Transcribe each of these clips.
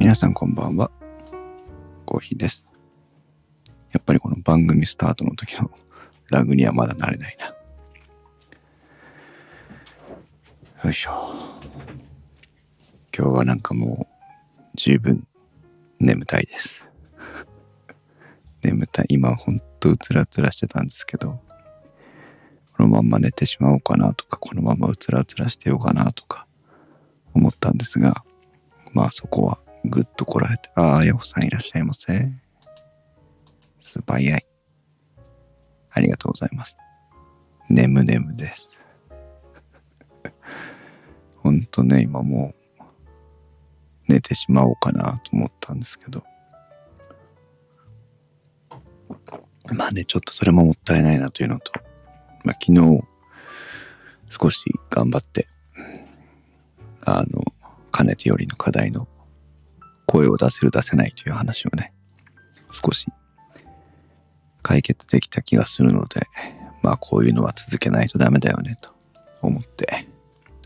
皆さんこんばんは。コーヒーです。やっぱりこの番組スタートの時のラグにはまだ慣れないな。よいしょ。今日はなんかもう十分眠たいです。眠たい。今ほんとうつらつらしてたんですけど、このまんま寝てしまおうかなとか、このままうつらうつらしてようかなとか思ったんですが、まあそこはぐっとこらえて、ああ、ヤホさんいらっしゃいませ。素早い。ありがとうございます。眠眠です。ほんとね、今もう寝てしまおうかなと思ったんですけど。まあね、ちょっとそれももったいないなというのと、まあ昨日少し頑張って、あの、かねてよりの課題の声を出せる出せないという話をね、少し解決できた気がするので、まあこういうのは続けないとダメだよねと思って、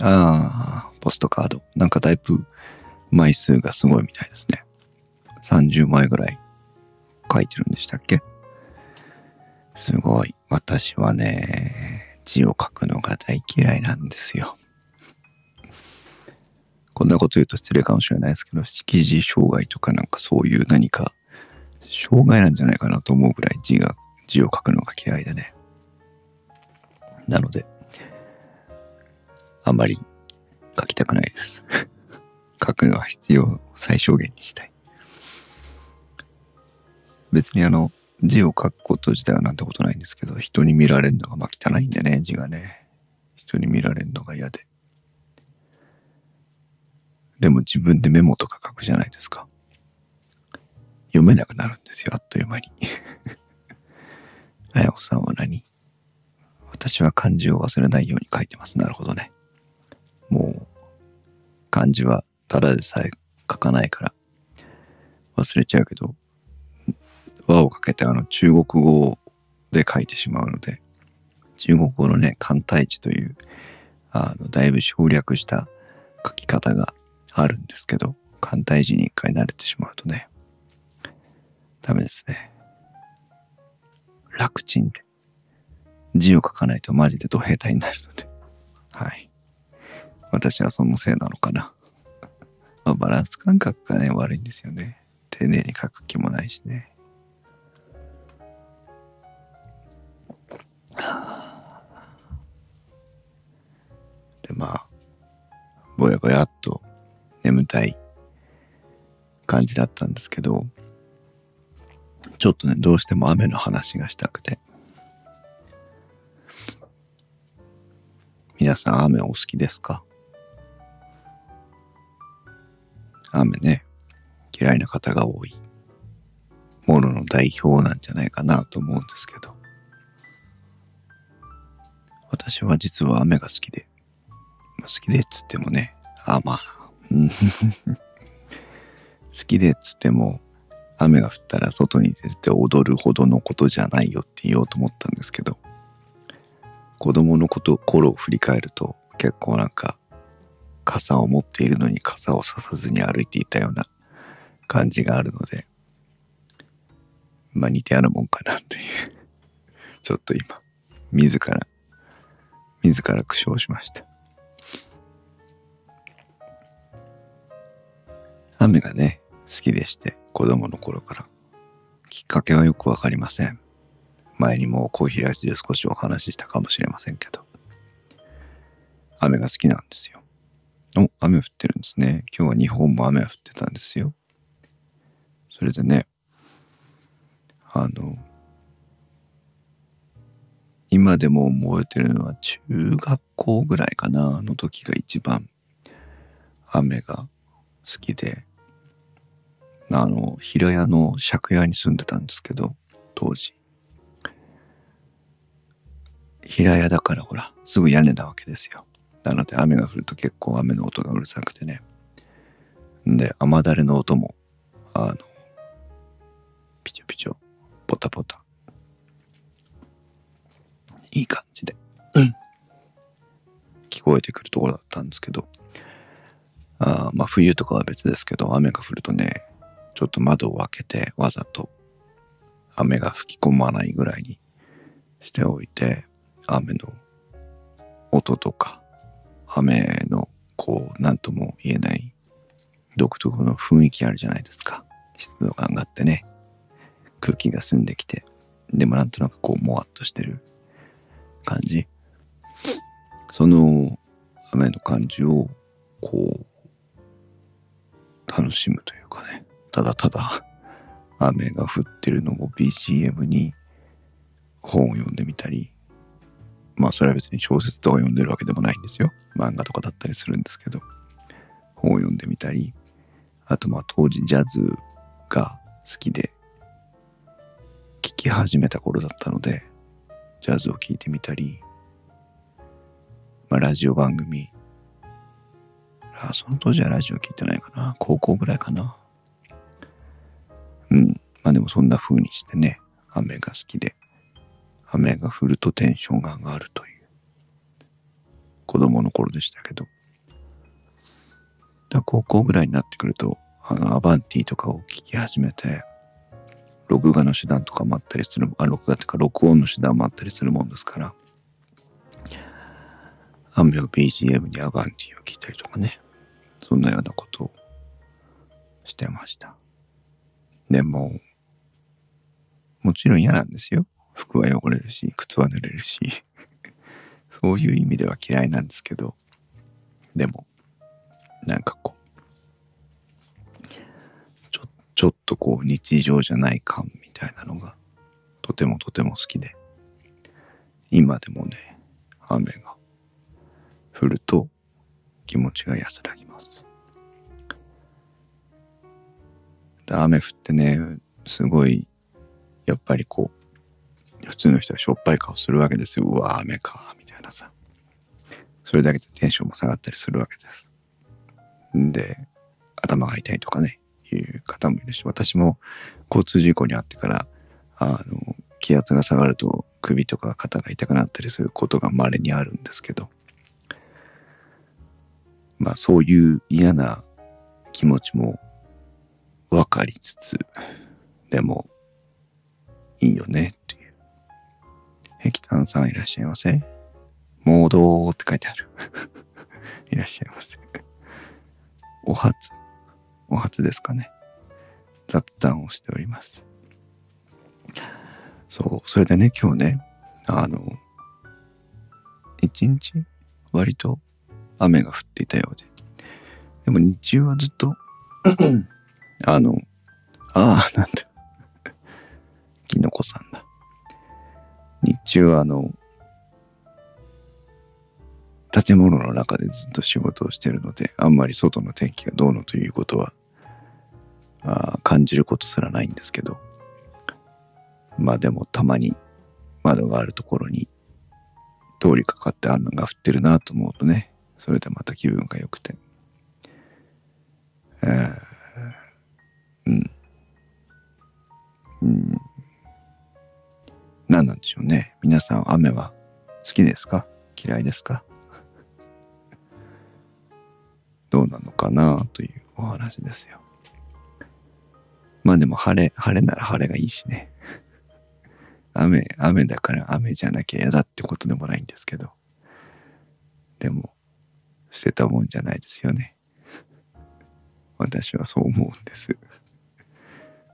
ああ、ポストカード、なんかだいぶ枚数がすごいみたいですね。30枚ぐらい書いてるんでしたっけ？すごい。私はね、字を書くのが大嫌いなんですよ。こんなこと言うと失礼かもしれないですけど、識字障害とかなんかそういう何か障害なんじゃないかなと思うぐらい字が、字を書くのが嫌いでね。なので、あんまり書きたくないです。書くのは必要最小限にしたい。別にあの、字を書くこと自体はなんてことないんですけど、人に見られるのがまあ汚いんでね、字がね。人に見られるのが嫌で。でも自分でメモとか書くじゃないですか。読めなくなるんですよ、あっという間に。あやこさんは何？私は漢字を忘れないように書いてます。なるほどね。もう、漢字はただでさえ書かないから忘れちゃうけど、和をかけてあの中国語で書いてしまうので、中国語のね、簡体字という、あの、だいぶ省略した書き方があるんですけど、簡体字に一回慣れてしまうとね、ダメですね。楽ちんで。字を書かないとマジでド兵隊になるので。はい。私はそのせいなのかな。まあ、バランス感覚がね、悪いんですよね。丁寧に書く気もないしね。で、まあ、ぼやぼやっと眠たい感じだったんですけど、ちょっとね、どうしても雨の話がしたくて。皆さん雨お好きですか？雨ね、嫌いな方が多いものの代表なんじゃないかなと思うんですけど。私は実は雨が好きで、まあ、好きでっつってもね、あ、まあ、好きでっつっても、雨が降ったら外に出て踊るほどのことじゃないよって言おうと思ったんですけど、子供のこと、頃を振り返ると結構なんか、傘を持っているのに傘をささずに歩いていたような感じがあるので、まあ似てあるもんかなっていう、ちょっと今、自ら、自ら苦笑しました。雨がね、好きでして、子供の頃から。きっかけはよくわかりません。前にもコーヒーライスで少しお話ししたかもしれませんけど。雨が好きなんですよ。お、雨降ってるんですね。今日は日本も雨降ってたんですよ。それでね、あの、今でも覚えてるのは中学校ぐらいかなあ、の時が一番雨が好きで、あの、平屋の借家に住んでたんですけど、当時。平屋だからほら、すぐ屋根なわけですよ。なので雨が降ると結構雨の音がうるさくてね。で、雨だれの音も、あの、ピチョピチョ、ポタポタ。いい感じで、聞こえてくるところだったんですけど、あまあ冬とかは別ですけど、雨が降るとね、ちょっと窓を開けてわざと雨が吹き込まないぐらいにしておいて、雨の音とか、雨のこう、なんとも言えない独特の雰囲気あるじゃないですか。湿度感がってね、空気が澄んできて、でもなんとなくこう、もわっとしてる感じ。その雨の感じを、こう、楽しむというかね、ただただ雨が降ってるのを BGM に本を読んでみたり、まあそれは別に小説とか読んでるわけでもないんですよ。漫画とかだったりするんですけど、本を読んでみたり、あとまあ当時ジャズが好きで聴き始めた頃だったので、ジャズを聴いてみたり、まあラジオ番組、あその当時はラジオ聴いてないかな。高校ぐらいかな。うん。まあでもそんな風にしてね、雨が好きで、雨が降るとテンションが上がるという子供の頃でしたけど、だ高校ぐらいになってくると、あの、アバンティとかを聞き始めて、録画の手段とかもあったりする、あ、録画っていうか録音の手段もあったりするもんですから、雨を BGM にアバンティを聞いたりとかね、そんなようなことをしてました。でも、もちろん嫌なんですよ。服は汚れるし、靴は濡れるし、そういう意味では嫌いなんですけど、でも、なんかこう、ちょ、ちょっとこう日常じゃない感みたいなのが、とてもとても好きで、今でもね、雨が降ると気持ちが安らぎます。雨降ってね、すごい、やっぱりこう、普通の人はしょっぱい顔するわけですよ。うわ、雨か、みたいなさ。それだけでテンションも下がったりするわけです。で、頭が痛いとかね、いう方もいるし、私も交通事故に遭ってから、あの、気圧が下がると首とか肩が痛くなったりすることが稀にあるんですけど、まあそういう嫌な気持ちも分かりつつ、でもいいよねっていう。壁炭さんいらっしゃいませ？モードって書いてある。いらっしゃいませ。お初、お初ですかね。雑談をしております。そう、それでね、今日ね、あの、一日割と雨が降っていたようで。でも日中はずっと あの、ああ、なんだ。きのこさんだ。日中はあの、建物の中でずっと仕事をしてるので、あんまり外の天気がどうのということは、あ感じることすらないんですけど、まあでもたまに窓があるところに通りかかって雨が降ってるなと思うとね、それでまた気分が良くて、えー、うん、うん、何なんでしょうね。皆さん雨は好きですか？嫌いですか？どうなのかなというお話ですよ。まあでも晴れ、晴れなら晴れがいいしね。雨、雨だから雨じゃなきゃ嫌だってことでもないんですけど。でも、捨てたもんじゃないですよね。私はそう思うんです。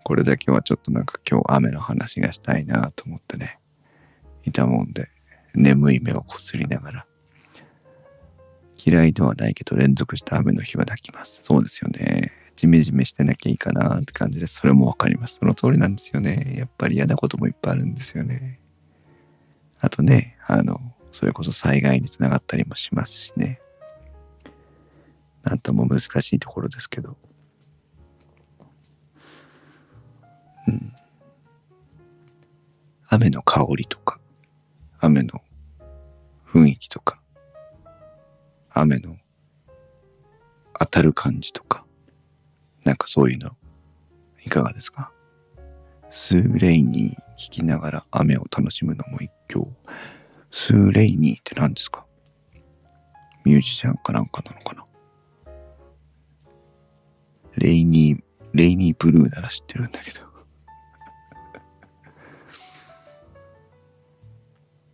これだけはちょっとなんか今日雨の話がしたいなと思ってね、いたもんで、眠い目をこすりながら嫌いではないけど連続した雨の日は泣きます。そうですよね。ジメジメしてなきゃいいかなって感じです。それもわかります。その通りなんですよね。やっぱり嫌なこともいっぱいあるんですよね。あとね、あの、それこそ災害につながったりもしますしね。なんとも難しいところですけど。うん。雨の香りとか、雨の雰囲気とか、雨の当たる感じとか、なんかそういうの、いかがですか？スーレイニー弾きながら雨を楽しむのも一興。スーレイニーって何ですか？ミュージシャンかなんかなのかな？レイニー、レイニーブルーなら知ってるんだけど。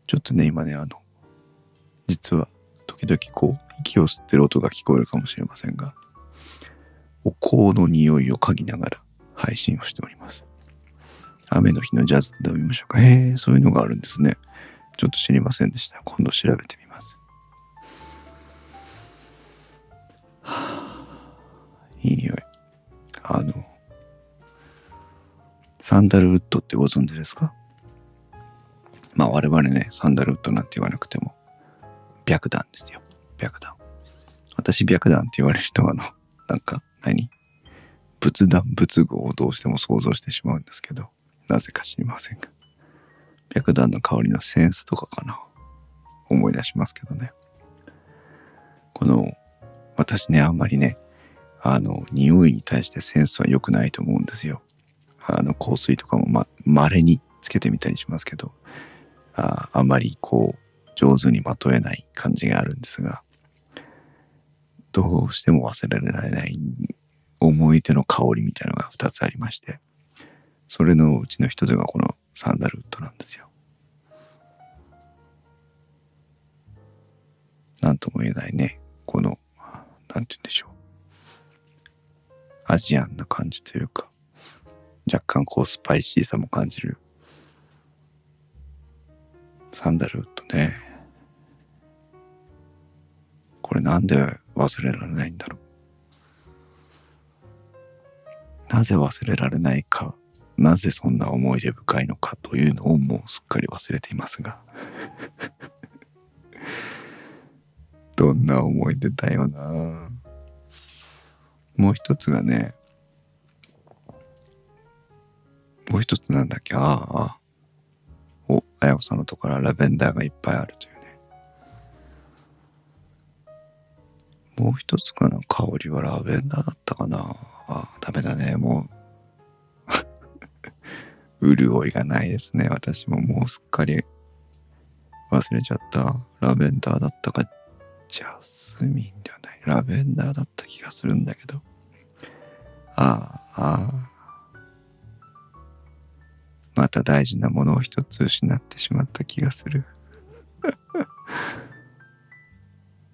ちょっとね、今ね、あの、実は、時々こう、息を吸ってる音が聞こえるかもしれませんが、お香の匂いを嗅ぎながら配信をしております。雨の日のジャズで飲みましょうか。へえ、そういうのがあるんですね。ちょっと知りませんでした。今度調べてみます。はあ、いい匂い。サンダルウッドってご存知ですか？まあ我々ね、サンダルウッドなんて言わなくても、白檀ですよ。白檀。私白檀って言われる人はあの、なんか何？仏壇仏具をどうしても想像してしまうんですけど、なぜか知りませんが。白檀の香りのセンスとかかな？思い出しますけどね。この、私ね、あんまりね、あの、匂いに対してセンスは良くないと思うんですよ。あの、香水とかもま、稀につけてみたりしますけど、ああまりこう、上手にまとえない感じがあるんですが、どうしても忘れられない思い出の香りみたいなのが2つありまして、それのうちの一つがこのサンダルウッドなんですよ。なんとも言えないね。この、なんて言うんでしょう。アジアンな感じというか、若干こうスパイシーさも感じる。サンダルウッドね。これなんで忘れられないんだろう。なぜ忘れられないかなぜそんな思い出深いのかというのをもうすっかり忘れていますが どんな思い出だよなもう一つがねもう一つなんだっけ？ああおあやこさんのところはラベンダーがいっぱいあるというねもう一つかな？香りはラベンダーだったかな？あダメだねもう 潤いがないですね。私ももうすっかり忘れちゃった。ラベンダーだったか、ジャスミンではない？ラベンダーだった気がするんだけど。ああ、ああ。また大事なものを一つ失ってしまった気がする。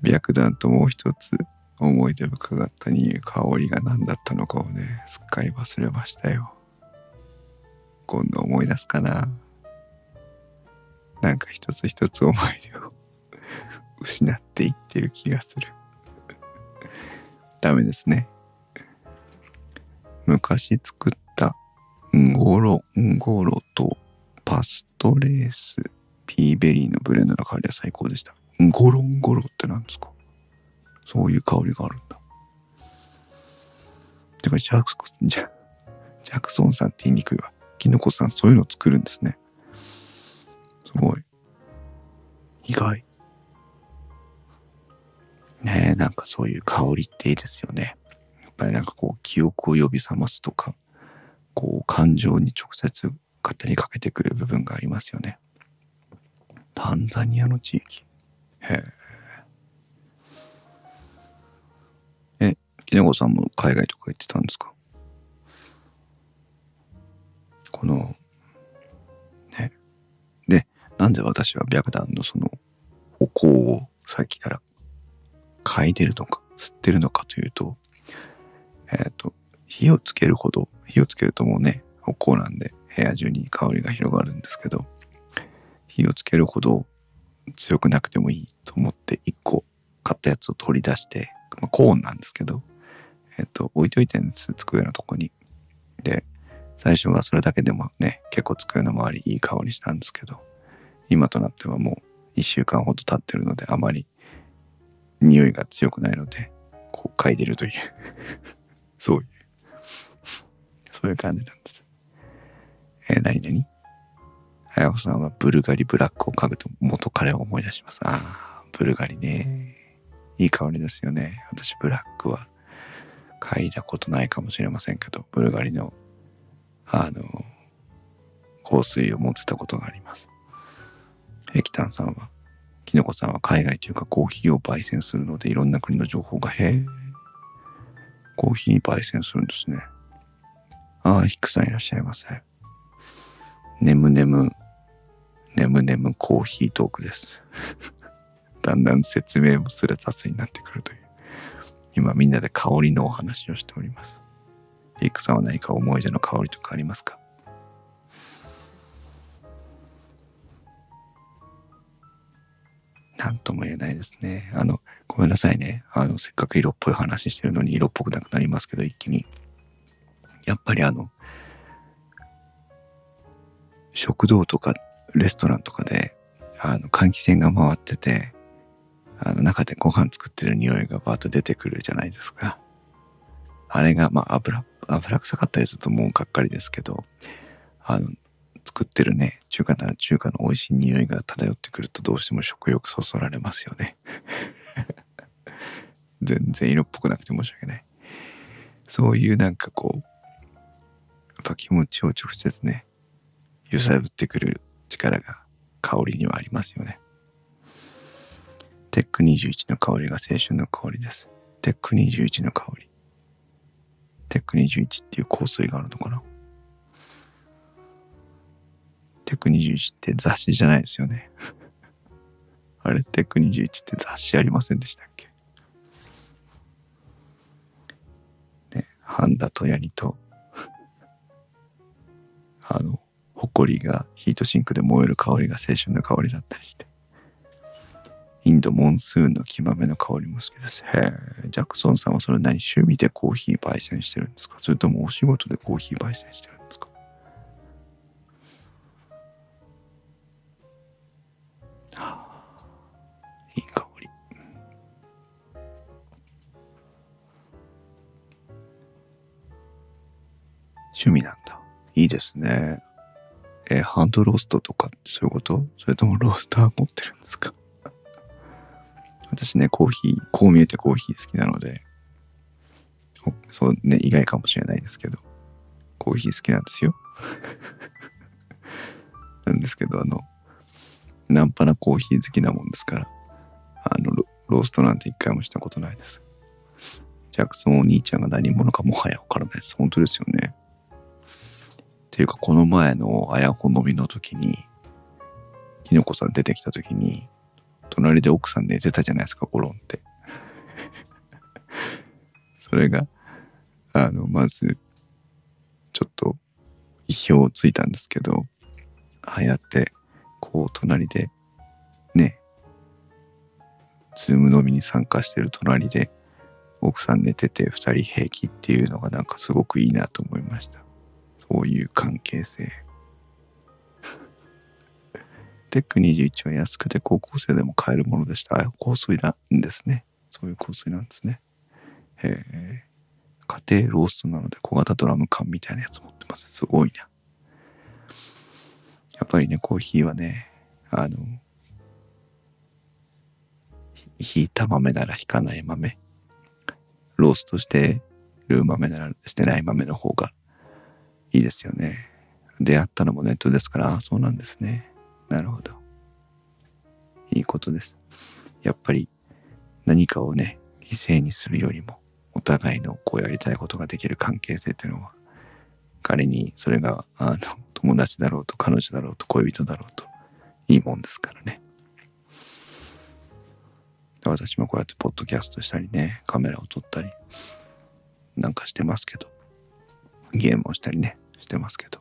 白檀ともう一つ思い出深かったに香りが何だったのかをね、すっかり忘れましたよ。今度思い出すかな。なんか一つ一つ思い出を 失っていってる気がする。ダメですね。昔作ったんごろ、んごろとパストレース、ピーベリーのブレンドの香りは最高でした。んごろんごろって何ですか？そういう香りがあるんだ。てか、ジャクジャジャクソンさんって言いにくいわ。きのこさんそういうの作るんですね。すごい。意外。ねえ、なんかそういう香りっていいですよね。やっぱりなんかこう記憶を呼び覚ますとか、こう感情に直接勝手にかけてくる部分がありますよね。タンザニアの地域。へえ。え、きのこさんも海外とか行ってたんですか？この、ね。で、なんで私は白檀のその、お香をさっきから嗅いでるのか、吸ってるのかというと、えっ、ー、と、火をつけるほど、火をつけるともうね、お香なんで部屋中に香りが広がるんですけど、火をつけるほど強くなくてもいいと思って一個買ったやつを取り出して、まあ、コーンなんですけど、えっ、と、置いといてんです、机のとこに。で、最初はそれだけでもね、結構机の周りいい香りしたんですけど、今となってはもう一週間ほど経ってるので、あまり匂いが強くないので、こう嗅いでるという そういう、そういう感じなんです。えー、何々あやこさんはブルガリブラックを嗅ぐと元彼を思い出します。ああ、ブルガリね。いい香りですよね。私ブラックは嗅いだことないかもしれませんけど、ブルガリのあの、香水を持ってたことがあります。ヘキタンさんは、キノコさんは海外というかコーヒーを焙煎するのでいろんな国の情報がへえ、コーヒー焙煎するんですね。ああ、ヒックさんいらっしゃいませ。ねむねむ、ねむねむコーヒートークです。だんだん説明もすら雑になってくるという。今みんなで香りのお話をしております。ヒックさんは何か思い出の香りとかありますか？なんとも言えないですね。あの、ごめんなさいね。あの、せっかく色っぽい話してるのに色っぽくなくなりますけど、一気に。やっぱりあの、食堂とかレストランとかで、あの、換気扇が回ってて、あの、中でご飯作ってる匂いがバーッと出てくるじゃないですか。あれが、まあ、油、油臭かったりするともうがっかりですけど、あの、作ってるね、中華なら中華の美味しい匂いが漂ってくるとどうしても食欲そそられますよね。全然色っぽくなくて申し訳ない。そういうなんかこう、気持ちを直接ね、揺さぶってくる力が香りにはありますよね。テック21の香りが青春の香りです。テック21の香り。テック21っていう香水があるのかなテック21って雑誌じゃないですよね。あれ、テック21って雑誌ありませんでしたっけ？ね、ハンダとヤニと、あの、ホコリがヒートシンクで燃える香りが青春の香りだったりして。インドモンスーンの木豆の香りも好きです。へえ、ジャクソンさんはそれ何趣味でコーヒー焙煎してるんですか？それともお仕事でコーヒー焙煎してるんですか？はあ、いい香り。趣味なんだ。いいですね。えハンドローストとかってそういうこと？それともロースター持ってるんですか？私ね、コーヒー、こう見えてコーヒー好きなので、そうね、意外かもしれないですけど、コーヒー好きなんですよ。なんですけど、あの、ナンパなコーヒー好きなもんですから、あの、ロローストなんて一回もしたことないです。ジャクソンお兄ちゃんが何者かもはやわからないです。本当ですよね。っていうか、この前のあやほ飲みの時に、きのこさん出てきた時に、隣で奥さん寝てたじゃないですか、ゴロンって。それが、あの、まず、ちょっと意表をついたんですけど、ああやって、こう、隣で、ね、ズーム飲みに参加してる隣で、奥さん寝てて二人平気っていうのがなんかすごくいいなと思いました。そういう関係性。テック21は安くて高校生でも買えるものでした。あ香水なんですね。そういう香水なんですね。へえ。家庭ローストなので小型ドラム缶みたいなやつ持ってます。すごいな。やっぱりね、コーヒーはね、あの、ひいた豆ならひかない豆。ローストしてる豆ならしてない豆の方がいいですよね。出会ったのもネットですから、ああ、そうなんですね。なるほど。いいことです。やっぱり何かをね、犠牲にするよりも、お互いのこうやりたいことができる関係性っていうのは、仮にそれが、あの、友達だろうと、彼女だろうと、恋人だろうと、いいもんですからね。私もこうやってポッドキャストしたりね、カメラを撮ったり、なんかしてますけど、ゲームをしたりね、してますけど。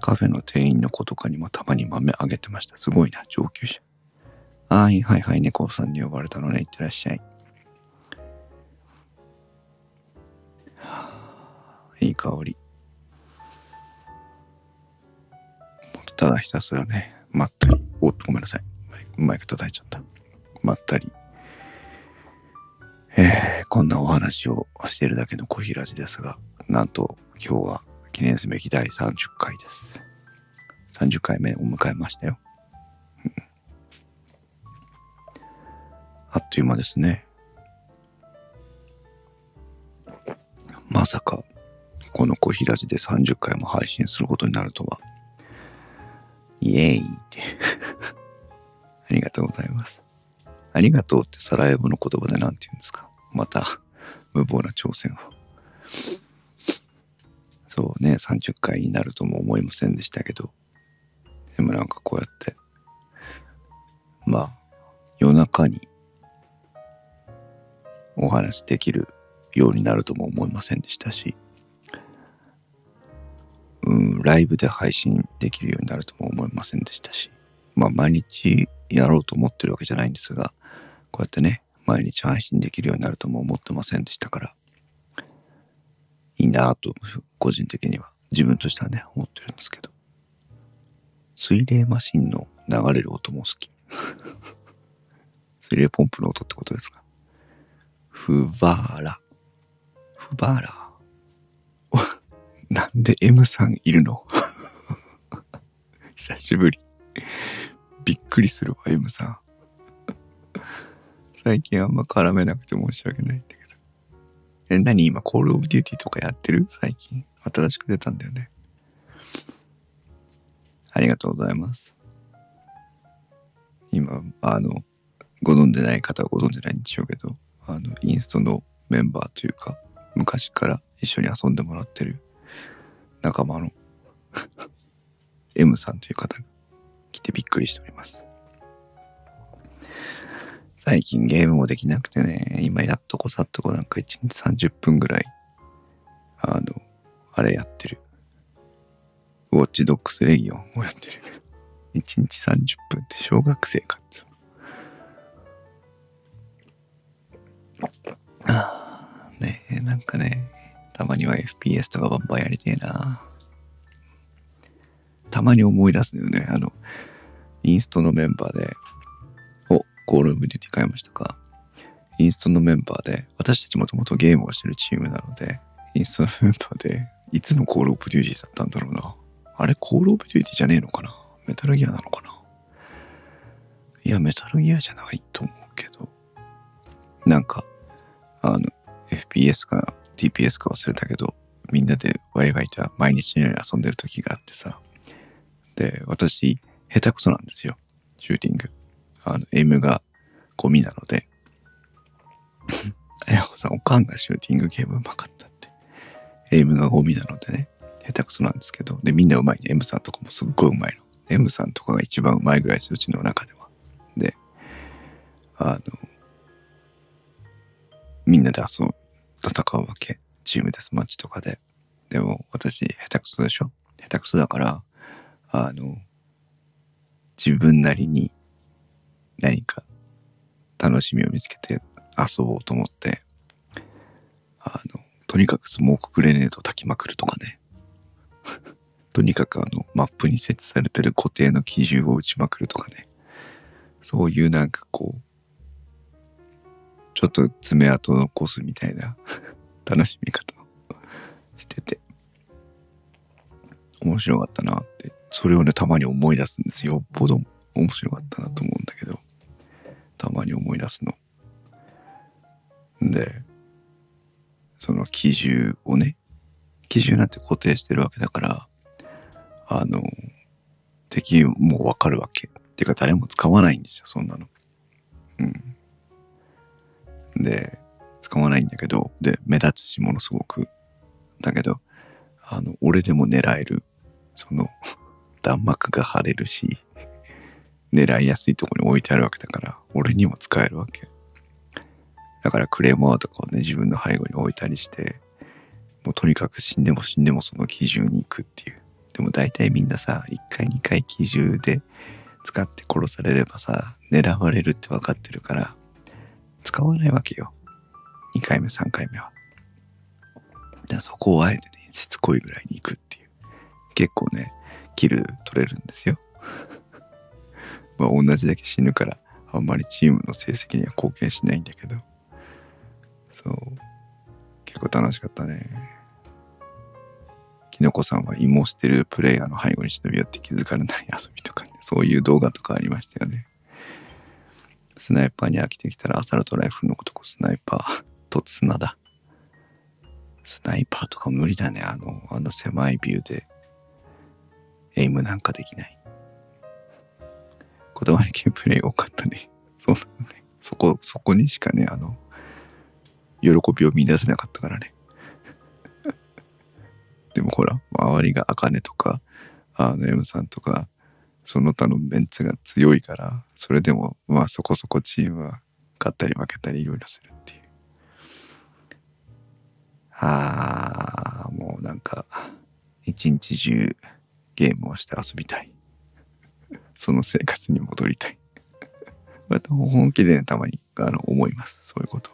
カフェの店員の子とかにもたまに豆あげてました。すごいな、上級者。はいはいはい、猫さんに呼ばれたのね、いってらっしゃい。いい香り。ただひたすらね、まったり。おっと、ごめんなさい。マイクマイク叩いちゃった。まったり。えー、こんなお話をしてるだけの小平寺ですが、なんと今日は記念すべき第30回です。30回目を迎えましたよ。うんあっという間ですね。まさか、この小平寺で30回も配信することになるとは。イエーイって。ありがとうございます。ありがとうってサラエボの言葉で何て言うんですか？また、無謀な挑戦を。そうね、30回になるとも思いませんでしたけど、でもなんかこうやって、まあ、夜中にお話できるようになるとも思いませんでしたし、うん、ライブで配信できるようになるとも思いませんでしたし、まあ毎日やろうと思ってるわけじゃないんですが、こうやってね、毎日配信できるようになるとも思ってませんでしたから、いいなぁと、個人的には、自分としてはね、思ってるんですけど。水冷マシンの流れる音も好き。水冷ポンプの音ってことですか？フバーラ。フバーラ。なんで M さんいるの？久しぶり。びっくりするわ、M さん。最近あんま絡めなくて申し訳ないんだけど。え、何？今、コールオブデューティーとかやってる？最近。新しく出たんだよね。ありがとうございます。今、あの、ご存じない方はご存じないんでしょうけど、あの、インストのメンバーというか、昔から一緒に遊んでもらってる仲間の M さんという方が来てびっくりしております。最近ゲームもできなくてね、今やっとこさっとこなんか1日30分ぐらい、あの、あれやってる。ウォッチドックスレギオンをやってる。1日30分って小学生かっつああ、ねえ、なんかね、たまには FPS とかバンバンやりてえな。たまに思い出すのよね。あの、インストのメンバーで、コールオブデューティ買いましたか？インストのメンバーで、私たちもともとゲームをしてるチームなので、インストのメンバーで、いつのコールオブデューティだったんだろうな。あれ、コールオブデューティじゃねえのかな？メタルギアなのかな？いや、メタルギアじゃないと思うけど、なんか、あの、FPS か TPS か忘れたけど、みんなでワイワイと毎日のように遊んでる時があってさ。で、私、下手くそなんですよ。シューティング。あの、M がゴミなので、あやこさん、おかんがシューティングゲームうまかったって。M がゴミなのでね、下手くそなんですけど、で、みんなうまいね。M さんとかもすっごいうまいの。M さんとかが一番うまいぐらいです、うちの中では。で、あの、みんなで遊ぶ、戦うわけ。チームデスマッチとかで。でも、私、下手くそでしょ？下手くそだから、あの、自分なりに何か楽しみを見つけて遊ぼうと思って、あの、とにかくスモークグレネード焚きまくるとかね。とにかくあの、マップに設置されてる固定の基準を打ちまくるとかね。そういうなんかこう、ちょっと爪痕残すみたいな 楽しみ方を してて、面白かったなって、それをね、たまに思い出すんですよ。よっぽど面白かったなと思うんだけど。たまに思い出すの。で、その基準をね、基準なんて固定してるわけだから、あの、敵もわかるわけ。っていうか誰も使わないんですよ、そんなの。うん。で、使わないんだけど、で、目立つし、ものすごく。だけど、あの、俺でも狙える、その、弾幕が腫れるし、狙いやすいとこに置いてあるわけだから、俺にも使えるわけ。だからクレーマーとかをね、自分の背後に置いたりして、もうとにかく死んでも死んでもその基準に行くっていう。でも大体みんなさ、1回2回基準で使って殺されればさ、狙われるって分かってるから、使わないわけよ。2回目、3回目は。だそこをあえてね、しつこいぐらいに行くっていう。結構ね、キル取れるんですよ。まあ同じだけ死ぬからあんまりチームの成績には貢献しないんだけど。そう。結構楽しかったね。きのこさんは芋してるプレイヤーの背後に忍び寄って気づかれない 遊びとかね。そういう動画とかありましたよね。スナイパーに飽きてきたらアサルトライフルの男スナイパー と砂だ。スナイパーとか無理だね。あのあの狭いビューでエイムなんかできない。こだわり系プレイ多かったね。そうだね。そこ、そこにしかね、あの、喜びを見出せなかったからね。でもほら、周りがあかねとか、あの M さんとか、その他のメンツが強いから、それでも、まあそこそこチームは勝ったり負けたりいろいろするっていう。ああ、もうなんか、一日中ゲームをして遊びたい。その生活に戻りたい。また本気で、ね、たまにあの思います。そういうこと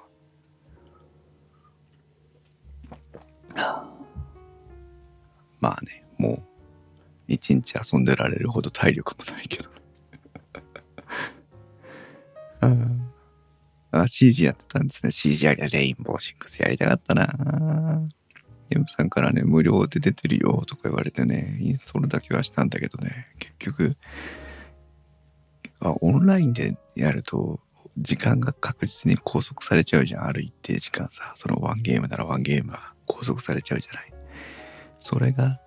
は。まあね、もう一日遊んでられるほど体力もないけど。あ、CG やってたんですね。CG やりゃレインボーシックスやりたかったな M さんからね、無料で出てるよとか言われてね、インストールだけはしたんだけどね、結局、あ、オンラインでやると、時間が確実に拘束されちゃうじゃん。ある一定時間さ。そのワンゲームならワンゲームは拘束されちゃうじゃない。それが、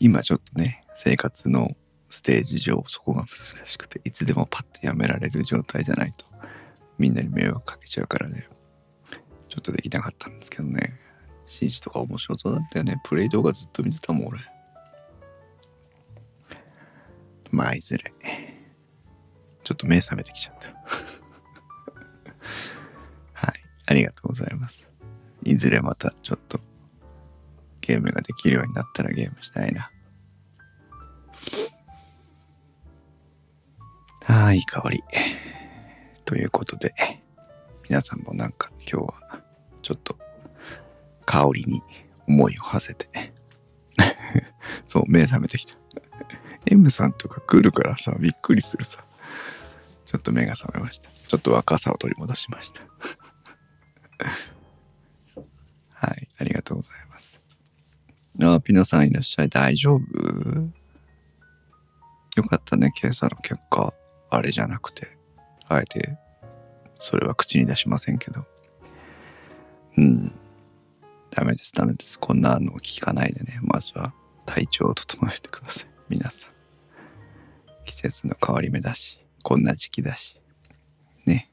今ちょっとね、生活のステージ上、そこが難しくて、いつでもパッとやめられる状態じゃないと、みんなに迷惑かけちゃうからね、ちょっとできなかったんですけどね。CG とか面白そうだったよね。プレイ動画ずっと見てたもん、俺。まあ、いずれ。ちょっと目覚めてきちゃった。はい。ありがとうございます。いずれまたちょっとゲームができるようになったらゲームしたいな。ああ、いい香り。ということで、皆さんもなんか今日はちょっと香りに思いを馳せて そう、目覚めてきた。M さんとか来るからさ、びっくりするさ。ちょっと目が覚めました。ちょっと若さを取り戻しました。はい、ありがとうございます。あ、ピノさんいらっしゃい。大丈夫？よかったね、今朝の結果。あれじゃなくて。あえて、それは口に出しませんけど。うん。ダメです、ダメです。こんなの聞かないでね。まずは体調を整えてください。皆さん。季節の変わり目だし、こんな時期だし。ね。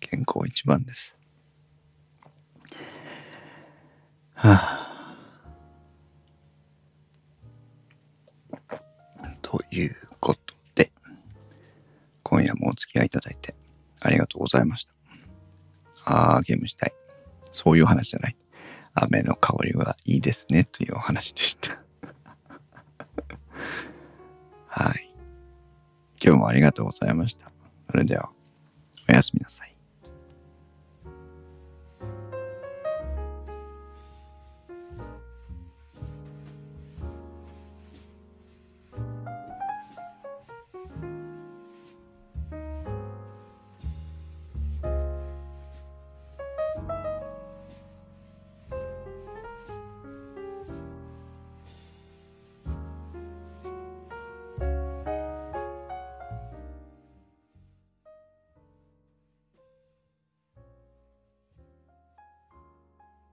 健康一番です。はあ。ということで、今夜もお付き合いいただいてありがとうございました。ああ、ゲームしたい。そういう話じゃない。雨の香りはいいですねというお話でしたもありがとうございました。それでは、おやすみなさい。